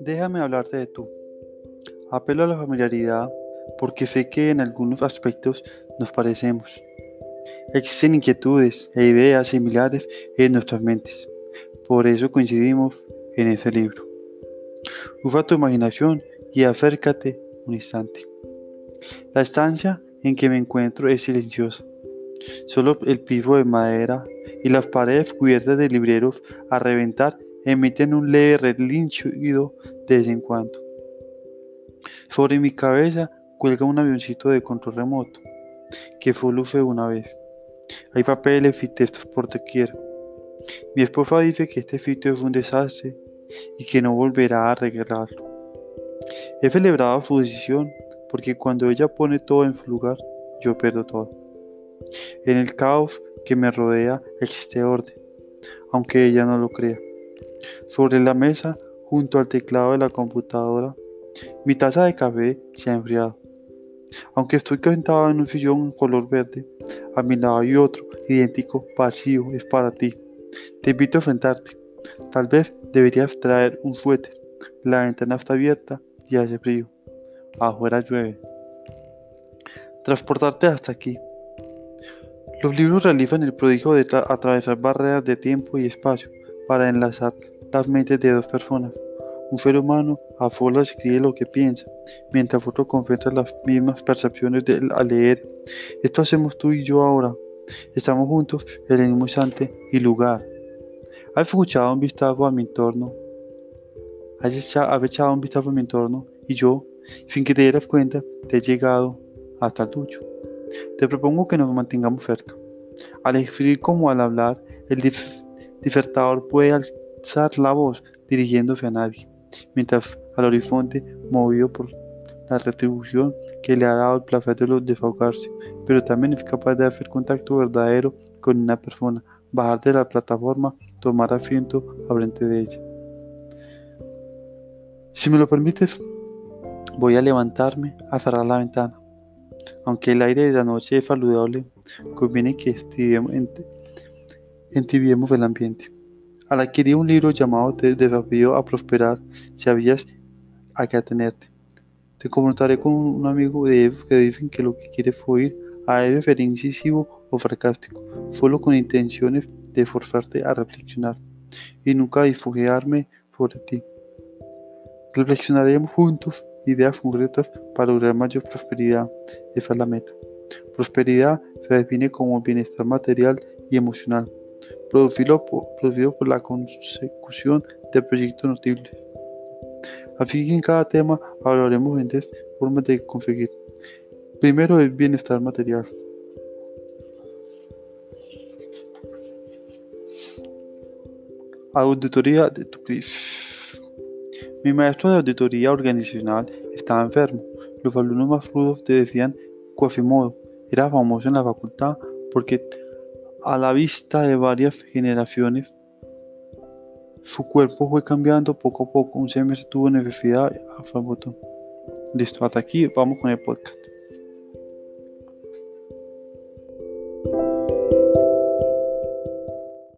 Déjame hablarte de tú. Apelo a la familiaridad porque sé que en algunos aspectos nos parecemos. Existen inquietudes e ideas similares en nuestras mentes. Por eso coincidimos en ese libro. Usa tu imaginación y acércate un instante. La estancia en que me encuentro es silenciosa. Solo el piso de madera y las paredes cubiertas de libreros a reventar emiten un leve relinchido de vez en cuando. Sobre mi cabeza cuelga un avioncito de control remoto, que fue luce una vez. Hay papeles y textos por doquier. Mi esposa dice que este sitio es un desastre y que no volverá a arreglarlo. He celebrado su decisión porque cuando ella pone todo en su lugar, yo pierdo todo. En el caos que me rodea existe orden, aunque ella no lo crea. Sobre la mesa, junto al teclado de la computadora, mi taza de café se ha enfriado. Aunque estoy sentado en un sillón color verde, a mi lado hay otro, idéntico, vacío, es para ti. Te invito a enfrentarte. Tal vez deberías traer un suéter. La ventana está abierta y hace frío. Afuera llueve. Transportarte hasta aquí. Los libros realizan el prodigio de atravesar barreras de tiempo y espacio para enlazar las mentes de dos personas. Un ser humano a solas escribe lo que piensa, mientras otro concentra las mismas percepciones de, al leer. Esto hacemos tú y yo ahora. Estamos juntos en el mismo instante y lugar. ¿Has escuchado un vistazo a mi entorno? ¿Has echado, un vistazo a mi entorno? Y yo, sin que te dieras cuenta, te he llegado hasta el tuyo. Te propongo que nos mantengamos cerca. Al escribir como al hablar, el disertador puede alzar la voz dirigiéndose a nadie mientras al horizonte, movido por la retribución que le ha dado el placer de los pero también es capaz de hacer contacto verdadero con una persona, bajar de la plataforma, tomar asiento frente de ella. Si me lo permites, voy a levantarme a cerrar la ventana. Aunque el aire de la noche es saludable, conviene que entibiemos el ambiente. Al adquirir un libro llamado Te desafío a prosperar, sabías a qué atenerte. Te comentaré con un amigo de ellos que dicen que lo que quiere fue oír a él ser incisivo o sarcástico, solo con intenciones de forzarte a reflexionar y nunca disfugiarme sobre ti. Reflexionaremos juntos ideas concretas para lograr mayor prosperidad. Esa es la meta. Prosperidad se define como bienestar material y emocional producido por, la consecución de proyectos notables. Así que en cada tema hablaremos de formas de conseguir. Primero el bienestar material. Auditoría de tu crisis. Mi maestro de auditoría organizacional estaba enfermo. Los alumnos más rudos te decían Quasimodo. Era famoso en la facultad porque a la vista de varias generaciones, su cuerpo fue cambiando poco a poco. Un semestre tuvo necesidad, a botón. Listo, hasta aquí vamos con el podcast.